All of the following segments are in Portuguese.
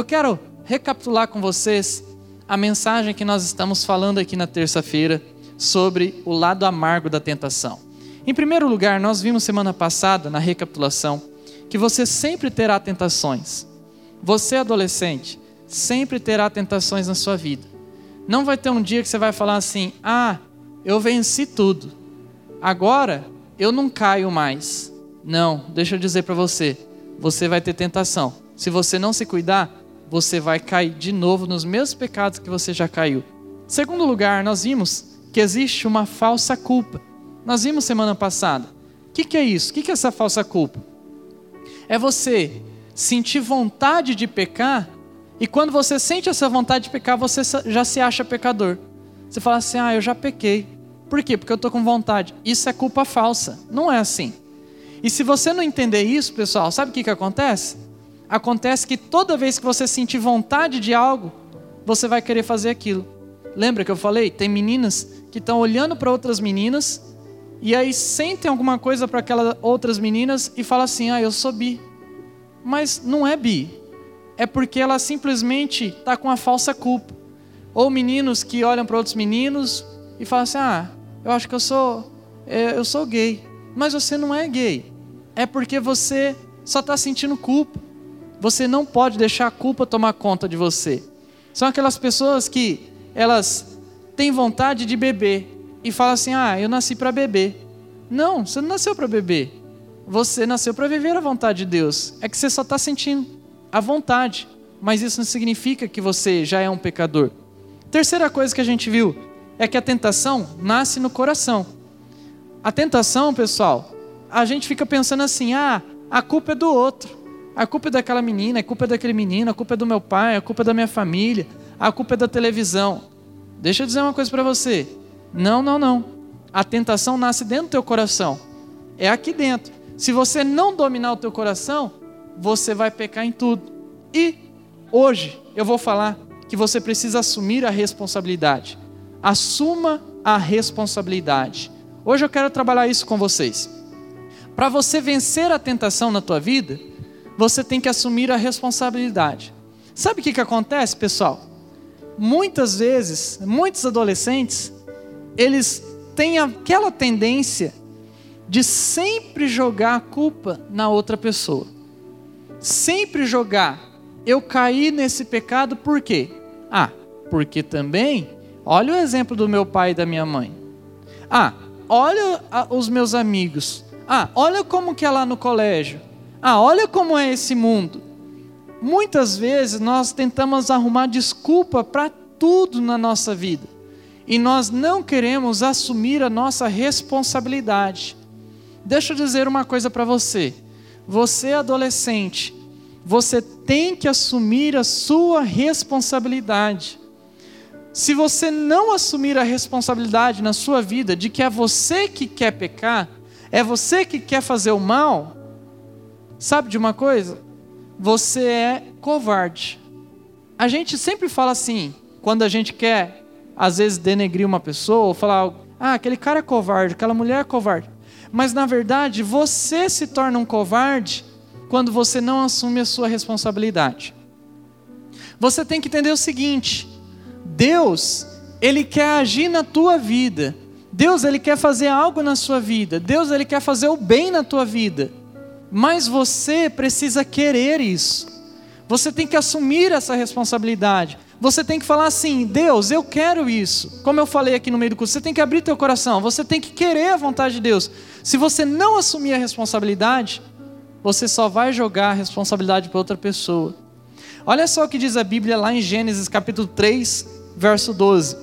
eu quero recapitular com vocês a mensagem que nós estamos falando aqui na terça-feira sobre o lado amargo da tentação. Em primeiro lugar, nós vimos semana passada, na recapitulação, que você sempre terá tentações. Você, adolescente, sempre terá tentações na sua vida. Não vai ter um dia que você vai falar assim: ah, eu venci tudo, agora eu não caio mais. Não, deixa eu dizer para você: você vai ter tentação. Se você não se cuidar, você vai cair de novo nos mesmos pecados que você já caiu. Segundo lugar, nós vimos que existe uma falsa culpa. Nós vimos semana passada. O que, que, é isso? O que, que é essa falsa culpa? É você sentir vontade de pecar e quando você sente essa vontade de pecar, você já se acha pecador. Você fala assim: ah, eu já pequei. Por quê? Porque eu estou com vontade. Isso é culpa falsa. Não é assim. E se você não entender isso, pessoal, sabe o que, que acontece? Acontece que toda vez que você sentir vontade de algo, você vai querer fazer aquilo. Lembra que eu falei? Tem meninas que estão olhando para outras meninas e aí sentem alguma coisa para aquelas outras meninas e falam assim: ah, eu sou bi. Mas não é bi. É porque ela simplesmente está com a falsa culpa. Ou meninos que olham para outros meninos e falam assim: ah, eu acho que eu sou, é, eu sou gay. Mas você não é gay. É porque você só está sentindo culpa. Você não pode deixar a culpa tomar conta de você. São aquelas pessoas que elas têm vontade de beber e falam assim: "Ah, eu nasci para beber". Não, você não nasceu para beber. Você nasceu para viver a vontade de Deus. É que você só está sentindo a vontade, mas isso não significa que você já é um pecador. Terceira coisa que a gente viu é que a tentação nasce no coração. A tentação, pessoal, a gente fica pensando assim: ah, a culpa é do outro. A culpa é daquela menina, a culpa é daquele menino, a culpa é do meu pai, a culpa é da minha família, a culpa é da televisão. Deixa eu dizer uma coisa para você. Não, não, não. A tentação nasce dentro do teu coração. É aqui dentro. Se você não dominar o teu coração, você vai pecar em tudo. E hoje eu vou falar que você precisa assumir a responsabilidade. Assuma a responsabilidade. Hoje eu quero trabalhar isso com vocês. Para você vencer a tentação na tua vida, você tem que assumir a responsabilidade. Sabe o que, que acontece, pessoal? Muitas vezes, muitos adolescentes, eles têm aquela tendência de sempre jogar a culpa na outra pessoa. Sempre jogar. Eu caí nesse pecado por quê? Ah, porque também, olha o exemplo do meu pai e da minha mãe. Ah, olha os meus amigos. Ah, olha como que é lá no colégio. Ah, olha como é esse mundo. Muitas vezes nós tentamos arrumar desculpa para tudo na nossa vida e nós não queremos assumir a nossa responsabilidade. Deixa eu dizer uma coisa para você. Você adolescente, você tem que assumir a sua responsabilidade. Se você não assumir a responsabilidade na sua vida de que é você que quer pecar, é você que quer fazer o mal, Sabe de uma coisa? Você é covarde. A gente sempre fala assim, quando a gente quer, às vezes, denegrir uma pessoa, ou falar, ah, aquele cara é covarde, aquela mulher é covarde. Mas, na verdade, você se torna um covarde quando você não assume a sua responsabilidade. Você tem que entender o seguinte: Deus, Ele quer agir na tua vida. Deus, Ele quer fazer algo na sua vida. Deus, Ele quer fazer o bem na tua vida. Mas você precisa querer isso. Você tem que assumir essa responsabilidade. Você tem que falar assim: Deus, eu quero isso. Como eu falei aqui no meio do curso, você tem que abrir teu coração. Você tem que querer a vontade de Deus. Se você não assumir a responsabilidade, você só vai jogar a responsabilidade para outra pessoa. Olha só o que diz a Bíblia lá em Gênesis capítulo 3, verso 12.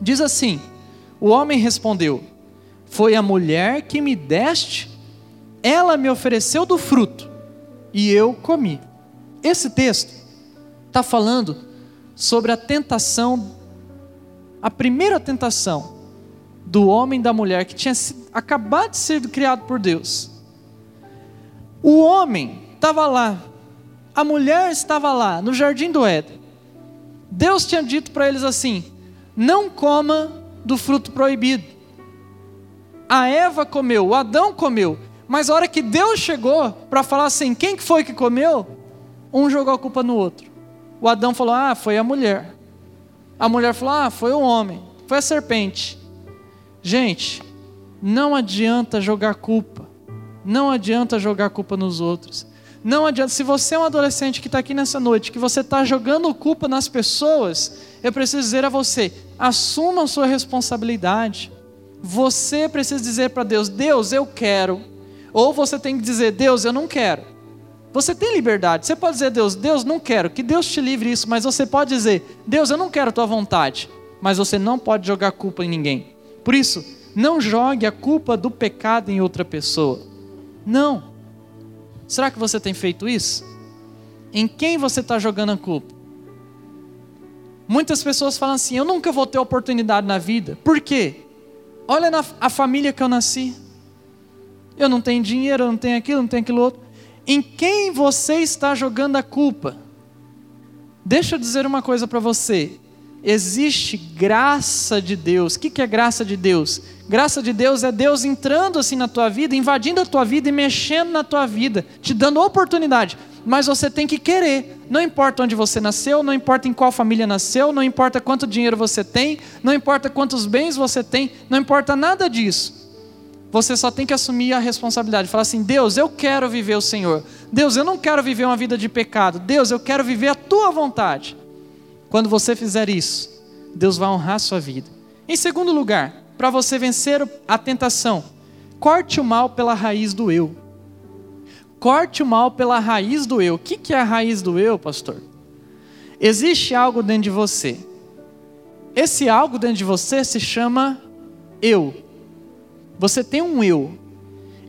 Diz assim: O homem respondeu: Foi a mulher que me deste ela me ofereceu do fruto e eu comi. Esse texto está falando sobre a tentação, a primeira tentação do homem e da mulher que tinha acabado de ser criado por Deus. O homem estava lá, a mulher estava lá, no jardim do Éden. Deus tinha dito para eles assim: não coma do fruto proibido. A Eva comeu, o Adão comeu, mas a hora que Deus chegou para falar assim, quem que foi que comeu? Um jogou a culpa no outro. O Adão falou: Ah, foi a mulher. A mulher falou: Ah, foi o homem. Foi a serpente. Gente, não adianta jogar culpa. Não adianta jogar culpa nos outros. Não adianta. Se você é um adolescente que está aqui nessa noite, que você está jogando culpa nas pessoas, eu preciso dizer a você: assuma a sua responsabilidade. Você precisa dizer para Deus: Deus, eu quero. Ou você tem que dizer: Deus, eu não quero. Você tem liberdade. Você pode dizer: Deus, Deus, não quero. Que Deus te livre isso. Mas você pode dizer: Deus, eu não quero a tua vontade. Mas você não pode jogar culpa em ninguém. Por isso, não jogue a culpa do pecado em outra pessoa. Não. Será que você tem feito isso? Em quem você está jogando a culpa? Muitas pessoas falam assim: eu nunca vou ter oportunidade na vida. Por quê? Olha na, a família que eu nasci. Eu não tenho dinheiro, eu não tenho aquilo, não tenho aquilo outro. Em quem você está jogando a culpa? Deixa eu dizer uma coisa para você existe graça de Deus. O que é graça de Deus? Graça de Deus é Deus entrando assim na tua vida, invadindo a tua vida e mexendo na tua vida, te dando oportunidade. Mas você tem que querer. Não importa onde você nasceu, não importa em qual família nasceu, não importa quanto dinheiro você tem, não importa quantos bens você tem, não importa nada disso. Você só tem que assumir a responsabilidade. Falar assim: Deus, eu quero viver o Senhor. Deus, eu não quero viver uma vida de pecado. Deus, eu quero viver a tua vontade. Quando você fizer isso, Deus vai honrar a sua vida. Em segundo lugar, para você vencer a tentação, corte o mal pela raiz do eu. Corte o mal pela raiz do eu. O que é a raiz do eu, pastor? Existe algo dentro de você. Esse algo dentro de você se chama eu. Você tem um eu.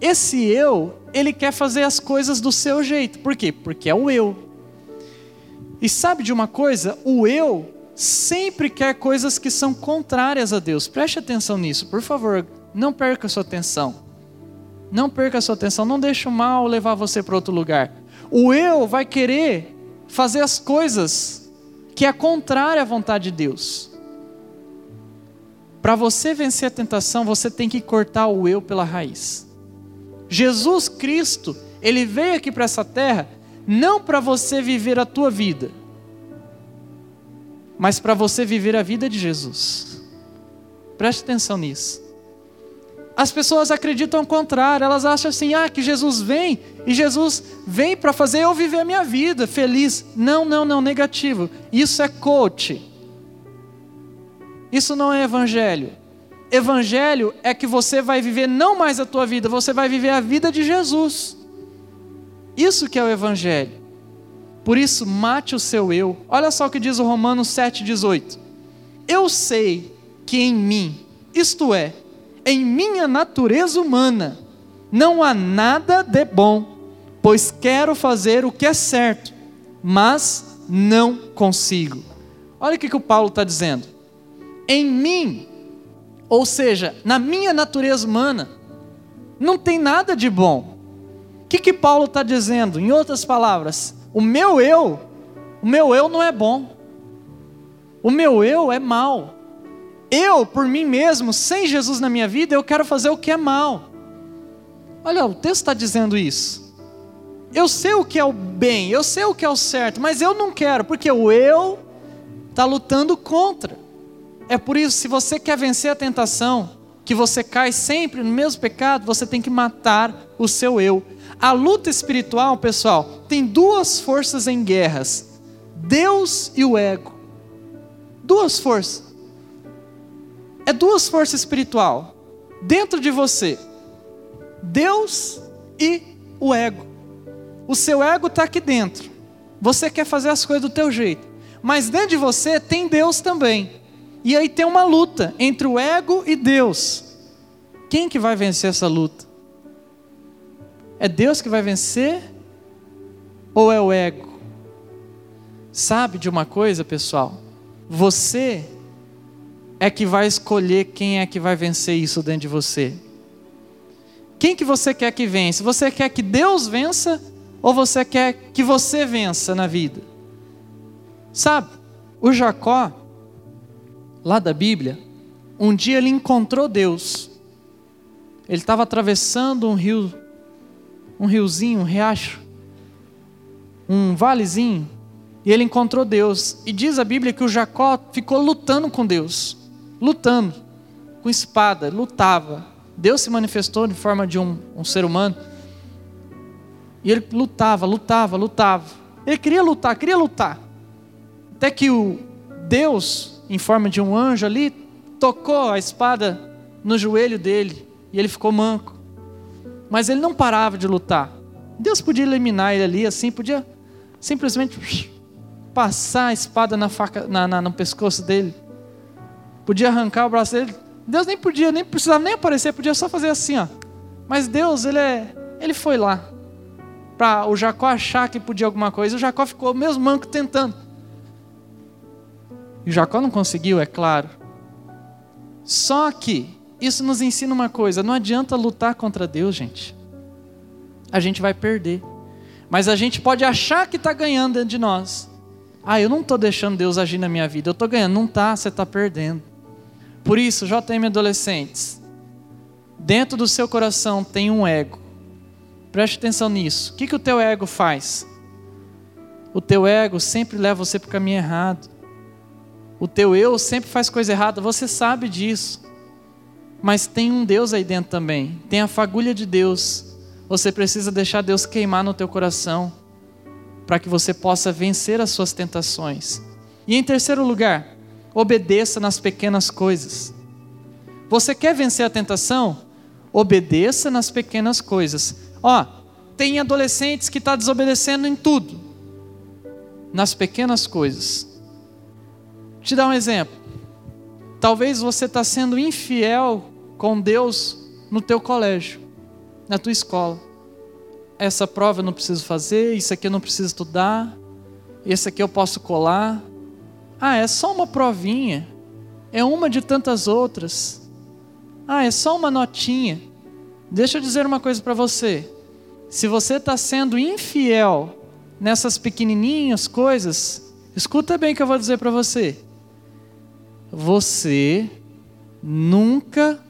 Esse eu, ele quer fazer as coisas do seu jeito. Por quê? Porque é o eu. E sabe de uma coisa? O eu sempre quer coisas que são contrárias a Deus. Preste atenção nisso, por favor. Não perca a sua atenção. Não perca a sua atenção. Não deixe o mal levar você para outro lugar. O eu vai querer fazer as coisas que é contrária à vontade de Deus. Para você vencer a tentação, você tem que cortar o eu pela raiz. Jesus Cristo, ele veio aqui para essa terra não para você viver a tua vida, mas para você viver a vida de Jesus. Preste atenção nisso. As pessoas acreditam o contrário, elas acham assim: ah, que Jesus vem e Jesus vem para fazer eu viver a minha vida feliz. Não, não, não, negativo. Isso é coach. Isso não é evangelho. Evangelho é que você vai viver não mais a tua vida, você vai viver a vida de Jesus. Isso que é o evangelho. Por isso, mate o seu eu. Olha só o que diz o Romanos 7,18. Eu sei que em mim, isto é, em minha natureza humana, não há nada de bom, pois quero fazer o que é certo, mas não consigo. Olha o que, que o Paulo está dizendo. Em mim, ou seja, na minha natureza humana, não tem nada de bom que, que Paulo está dizendo? Em outras palavras, o meu eu, o meu eu não é bom. O meu eu é mal. Eu, por mim mesmo, sem Jesus na minha vida, eu quero fazer o que é mal. Olha, o texto está dizendo isso. Eu sei o que é o bem, eu sei o que é o certo, mas eu não quero, porque o eu está lutando contra. É por isso, se você quer vencer a tentação, que você cai sempre no mesmo pecado, você tem que matar o seu eu. A luta espiritual, pessoal, tem duas forças em guerras: Deus e o ego. Duas forças. É duas forças espiritual dentro de você. Deus e o ego. O seu ego está aqui dentro. Você quer fazer as coisas do teu jeito. Mas dentro de você tem Deus também. E aí tem uma luta entre o ego e Deus. Quem que vai vencer essa luta? É Deus que vai vencer ou é o ego? Sabe de uma coisa, pessoal? Você é que vai escolher quem é que vai vencer isso dentro de você. Quem que você quer que vença? Você quer que Deus vença ou você quer que você vença na vida? Sabe, o Jacó, lá da Bíblia, um dia ele encontrou Deus. Ele estava atravessando um rio um riozinho, um riacho, um valezinho, E ele encontrou Deus. E diz a Bíblia que o Jacó ficou lutando com Deus. Lutando. Com espada. Lutava. Deus se manifestou em forma de um, um ser humano. E ele lutava, lutava, lutava. Ele queria lutar, queria lutar. Até que o Deus, em forma de um anjo ali, tocou a espada no joelho dele. E ele ficou manco. Mas ele não parava de lutar. Deus podia eliminar ele ali, assim, podia simplesmente passar a espada na faca, na, na, no pescoço dele. Podia arrancar o braço dele. Deus nem podia, nem precisava nem aparecer, podia só fazer assim, ó. Mas Deus, ele é, ele foi lá para o Jacó achar que podia alguma coisa. O Jacó ficou mesmo manco tentando. E Jacó não conseguiu, é claro. Só que isso nos ensina uma coisa: não adianta lutar contra Deus, gente. A gente vai perder. Mas a gente pode achar que está ganhando dentro de nós. Ah, eu não estou deixando Deus agir na minha vida, eu estou ganhando. Não está, você está perdendo. Por isso, JM adolescentes, dentro do seu coração tem um ego. Preste atenção nisso. O que, que o teu ego faz? O teu ego sempre leva você para o caminho errado. O teu eu sempre faz coisa errada, você sabe disso. Mas tem um Deus aí dentro também. Tem a fagulha de Deus. Você precisa deixar Deus queimar no teu coração para que você possa vencer as suas tentações. E em terceiro lugar, obedeça nas pequenas coisas. Você quer vencer a tentação? Obedeça nas pequenas coisas. Ó, tem adolescentes que estão tá desobedecendo em tudo, nas pequenas coisas. Te dar um exemplo. Talvez você está sendo infiel com Deus no teu colégio, na tua escola. Essa prova eu não preciso fazer, isso aqui eu não preciso estudar, esse aqui eu posso colar. Ah, é só uma provinha. É uma de tantas outras. Ah, é só uma notinha. Deixa eu dizer uma coisa para você. Se você está sendo infiel nessas pequenininhas coisas, escuta bem o que eu vou dizer para você. Você nunca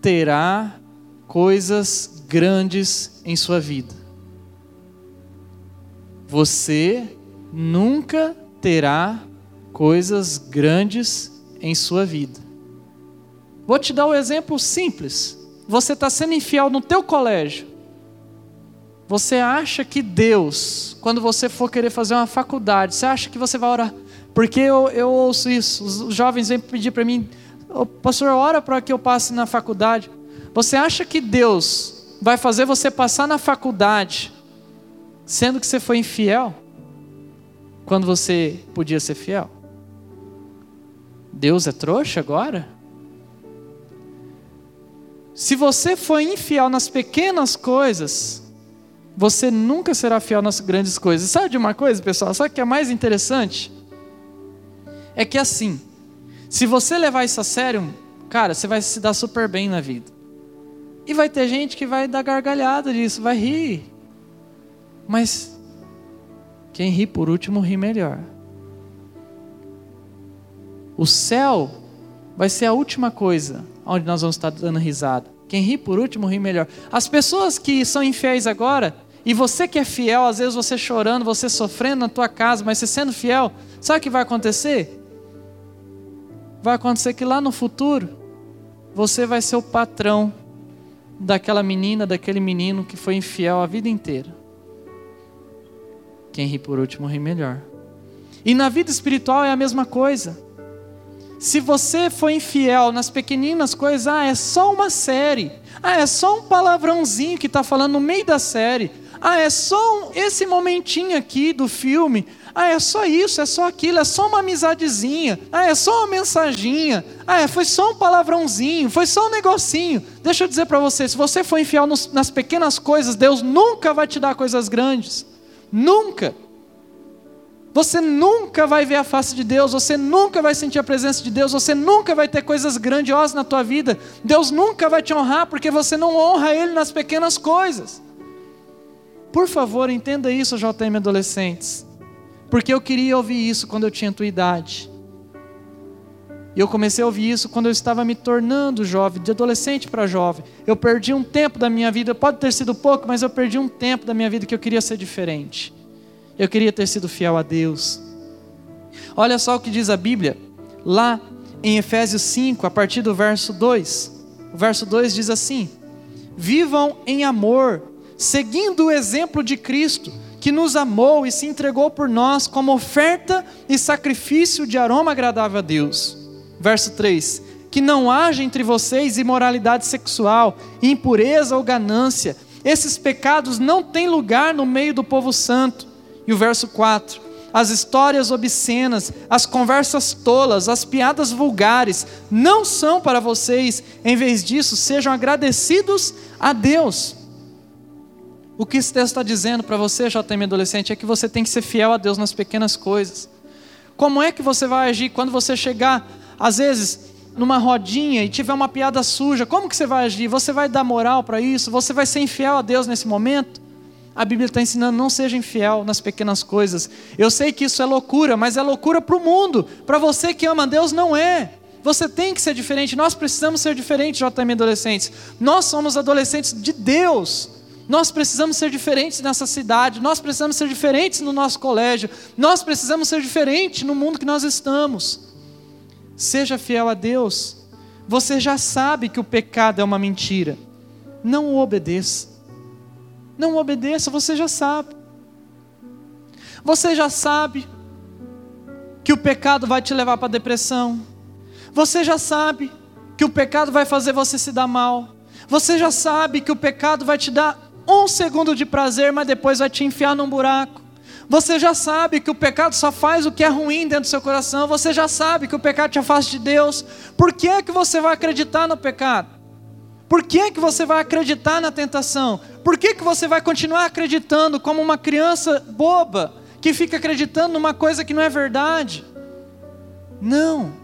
terá coisas grandes em sua vida. Você nunca terá coisas grandes em sua vida. Vou te dar um exemplo simples. Você está sendo infiel no teu colégio. Você acha que Deus, quando você for querer fazer uma faculdade, você acha que você vai orar? Porque eu, eu ouço isso. Os jovens vêm pedir para mim, oh, pastor, ora para que eu passe na faculdade. Você acha que Deus vai fazer você passar na faculdade, sendo que você foi infiel, quando você podia ser fiel? Deus é trouxa agora? Se você foi infiel nas pequenas coisas, você nunca será fiel nas grandes coisas. Sabe de uma coisa, pessoal? Sabe o que é mais interessante? É que assim, se você levar isso a sério, cara, você vai se dar super bem na vida. E vai ter gente que vai dar gargalhada disso, vai rir. Mas quem ri por último ri melhor. O céu vai ser a última coisa onde nós vamos estar dando risada. Quem ri por último ri melhor. As pessoas que são infiéis agora, e você que é fiel, às vezes você chorando, você sofrendo na tua casa, mas você sendo fiel, sabe o que vai acontecer? Vai acontecer que lá no futuro, você vai ser o patrão daquela menina, daquele menino que foi infiel a vida inteira. Quem ri por último ri melhor. E na vida espiritual é a mesma coisa. Se você foi infiel nas pequeninas coisas, ah, é só uma série. Ah, é só um palavrãozinho que está falando no meio da série. Ah, é só um, esse momentinho aqui do filme. Ah, é só isso, é só aquilo, é só uma amizadezinha. Ah, é só uma mensaginha. Ah, é, foi só um palavrãozinho, foi só um negocinho. Deixa eu dizer para você, se você for infiel nos, nas pequenas coisas, Deus nunca vai te dar coisas grandes. Nunca. Você nunca vai ver a face de Deus, você nunca vai sentir a presença de Deus, você nunca vai ter coisas grandiosas na tua vida. Deus nunca vai te honrar porque você não honra Ele nas pequenas coisas. Por favor, entenda isso, JM adolescentes. Porque eu queria ouvir isso quando eu tinha tua idade. E eu comecei a ouvir isso quando eu estava me tornando jovem, de adolescente para jovem. Eu perdi um tempo da minha vida, pode ter sido pouco, mas eu perdi um tempo da minha vida que eu queria ser diferente. Eu queria ter sido fiel a Deus. Olha só o que diz a Bíblia, lá em Efésios 5, a partir do verso 2. O verso 2 diz assim: Vivam em amor, seguindo o exemplo de Cristo, que nos amou e se entregou por nós como oferta e sacrifício de aroma agradável a Deus. Verso 3: Que não haja entre vocês imoralidade sexual, impureza ou ganância. Esses pecados não têm lugar no meio do povo santo. E o verso 4: as histórias obscenas, as conversas tolas, as piadas vulgares não são para vocês. Em vez disso, sejam agradecidos a Deus. O que esse texto está dizendo para você, JM adolescente, é que você tem que ser fiel a Deus nas pequenas coisas. Como é que você vai agir quando você chegar, às vezes, numa rodinha e tiver uma piada suja? Como que você vai agir? Você vai dar moral para isso? Você vai ser infiel a Deus nesse momento? A Bíblia está ensinando, não seja infiel nas pequenas coisas. Eu sei que isso é loucura, mas é loucura para o mundo. Para você que ama Deus, não é. Você tem que ser diferente. Nós precisamos ser diferentes, JM adolescentes. Nós somos adolescentes de Deus. Nós precisamos ser diferentes nessa cidade. Nós precisamos ser diferentes no nosso colégio. Nós precisamos ser diferentes no mundo que nós estamos. Seja fiel a Deus. Você já sabe que o pecado é uma mentira. Não obedeça. Não obedeça, você já sabe. Você já sabe que o pecado vai te levar para a depressão. Você já sabe que o pecado vai fazer você se dar mal. Você já sabe que o pecado vai te dar um segundo de prazer, mas depois vai te enfiar num buraco. Você já sabe que o pecado só faz o que é ruim dentro do seu coração. Você já sabe que o pecado te afasta de Deus. Por que é que você vai acreditar no pecado? Por que é que você vai acreditar na tentação? Por que, que você vai continuar acreditando como uma criança boba que fica acreditando numa coisa que não é verdade? Não.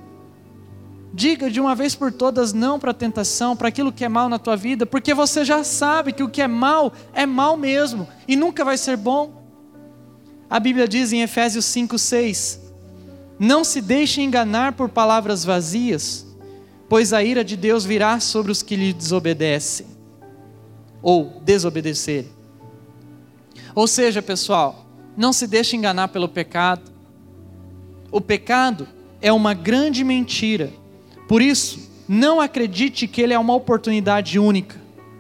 Diga de uma vez por todas não para a tentação, para aquilo que é mal na tua vida, porque você já sabe que o que é mal é mal mesmo e nunca vai ser bom. A Bíblia diz em Efésios 5:6: Não se deixe enganar por palavras vazias, pois a ira de Deus virá sobre os que lhe desobedecem ou desobedecer. Ou seja, pessoal, não se deixe enganar pelo pecado. O pecado é uma grande mentira. Por isso, não acredite que ele é uma oportunidade única.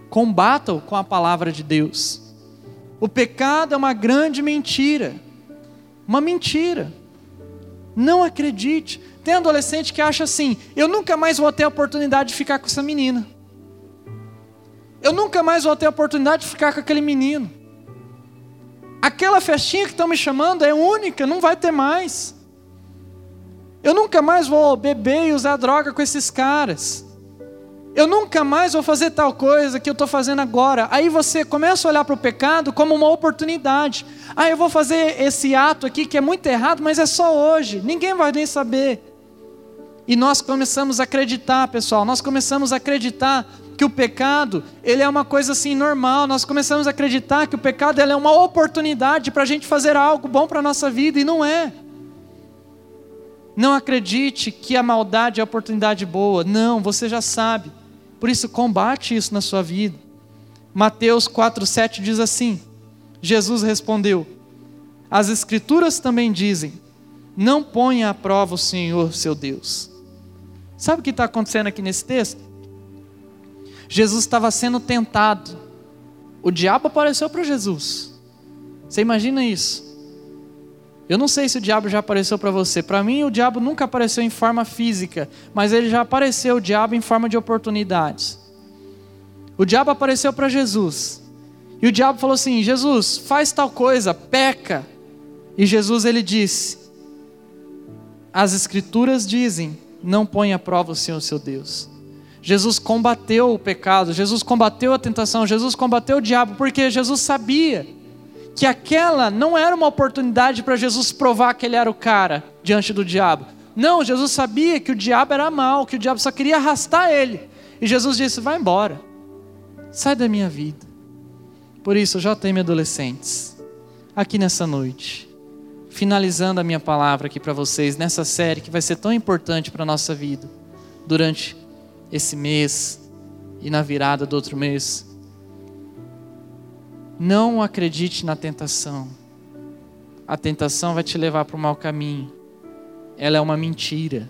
Combata-o com a palavra de Deus. O pecado é uma grande mentira. Uma mentira. Não acredite. Tem adolescente que acha assim: eu nunca mais vou ter a oportunidade de ficar com essa menina. Eu nunca mais vou ter a oportunidade de ficar com aquele menino. Aquela festinha que estão me chamando é única, não vai ter mais. Eu nunca mais vou beber e usar droga com esses caras. Eu nunca mais vou fazer tal coisa que eu estou fazendo agora. Aí você começa a olhar para o pecado como uma oportunidade. Ah, eu vou fazer esse ato aqui que é muito errado, mas é só hoje. Ninguém vai nem saber. E nós começamos a acreditar, pessoal. Nós começamos a acreditar que o pecado ele é uma coisa assim normal. Nós começamos a acreditar que o pecado é uma oportunidade para a gente fazer algo bom para a nossa vida e não é. Não acredite que a maldade é oportunidade boa. Não, você já sabe. Por isso combate isso na sua vida. Mateus 4:7 diz assim: Jesus respondeu: As escrituras também dizem: Não ponha à prova o Senhor, seu Deus. Sabe o que está acontecendo aqui nesse texto? Jesus estava sendo tentado. O diabo apareceu para Jesus. Você imagina isso? Eu não sei se o diabo já apareceu para você. Para mim, o diabo nunca apareceu em forma física, mas ele já apareceu, o diabo, em forma de oportunidades. O diabo apareceu para Jesus. E o diabo falou assim: Jesus, faz tal coisa, peca. E Jesus ele disse: As escrituras dizem: Não põe à prova o Senhor seu Deus. Jesus combateu o pecado, Jesus combateu a tentação, Jesus combateu o diabo, porque Jesus sabia que aquela não era uma oportunidade para Jesus provar que ele era o cara diante do diabo. Não, Jesus sabia que o diabo era mal, que o diabo só queria arrastar ele. E Jesus disse: vai embora, sai da minha vida. Por isso, tenho adolescentes, aqui nessa noite, finalizando a minha palavra aqui para vocês, nessa série que vai ser tão importante para a nossa vida, durante esse mês e na virada do outro mês. Não acredite na tentação. A tentação vai te levar para o mau caminho. ela é uma mentira.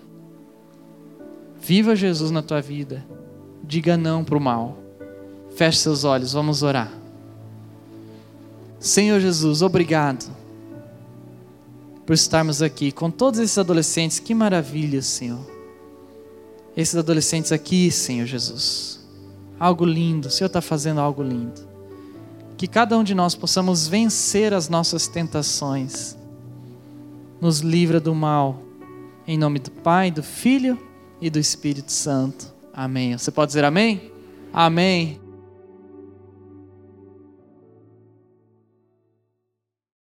Viva Jesus na tua vida. Diga não para o mal. Feche seus olhos, vamos orar. Senhor Jesus, obrigado por estarmos aqui com todos esses adolescentes. Que maravilha, Senhor. Esses adolescentes aqui, Senhor Jesus. Algo lindo, o Senhor está fazendo algo lindo. Que cada um de nós possamos vencer as nossas tentações. Nos livra do mal. Em nome do Pai, do Filho e do Espírito Santo. Amém. Você pode dizer amém? Amém.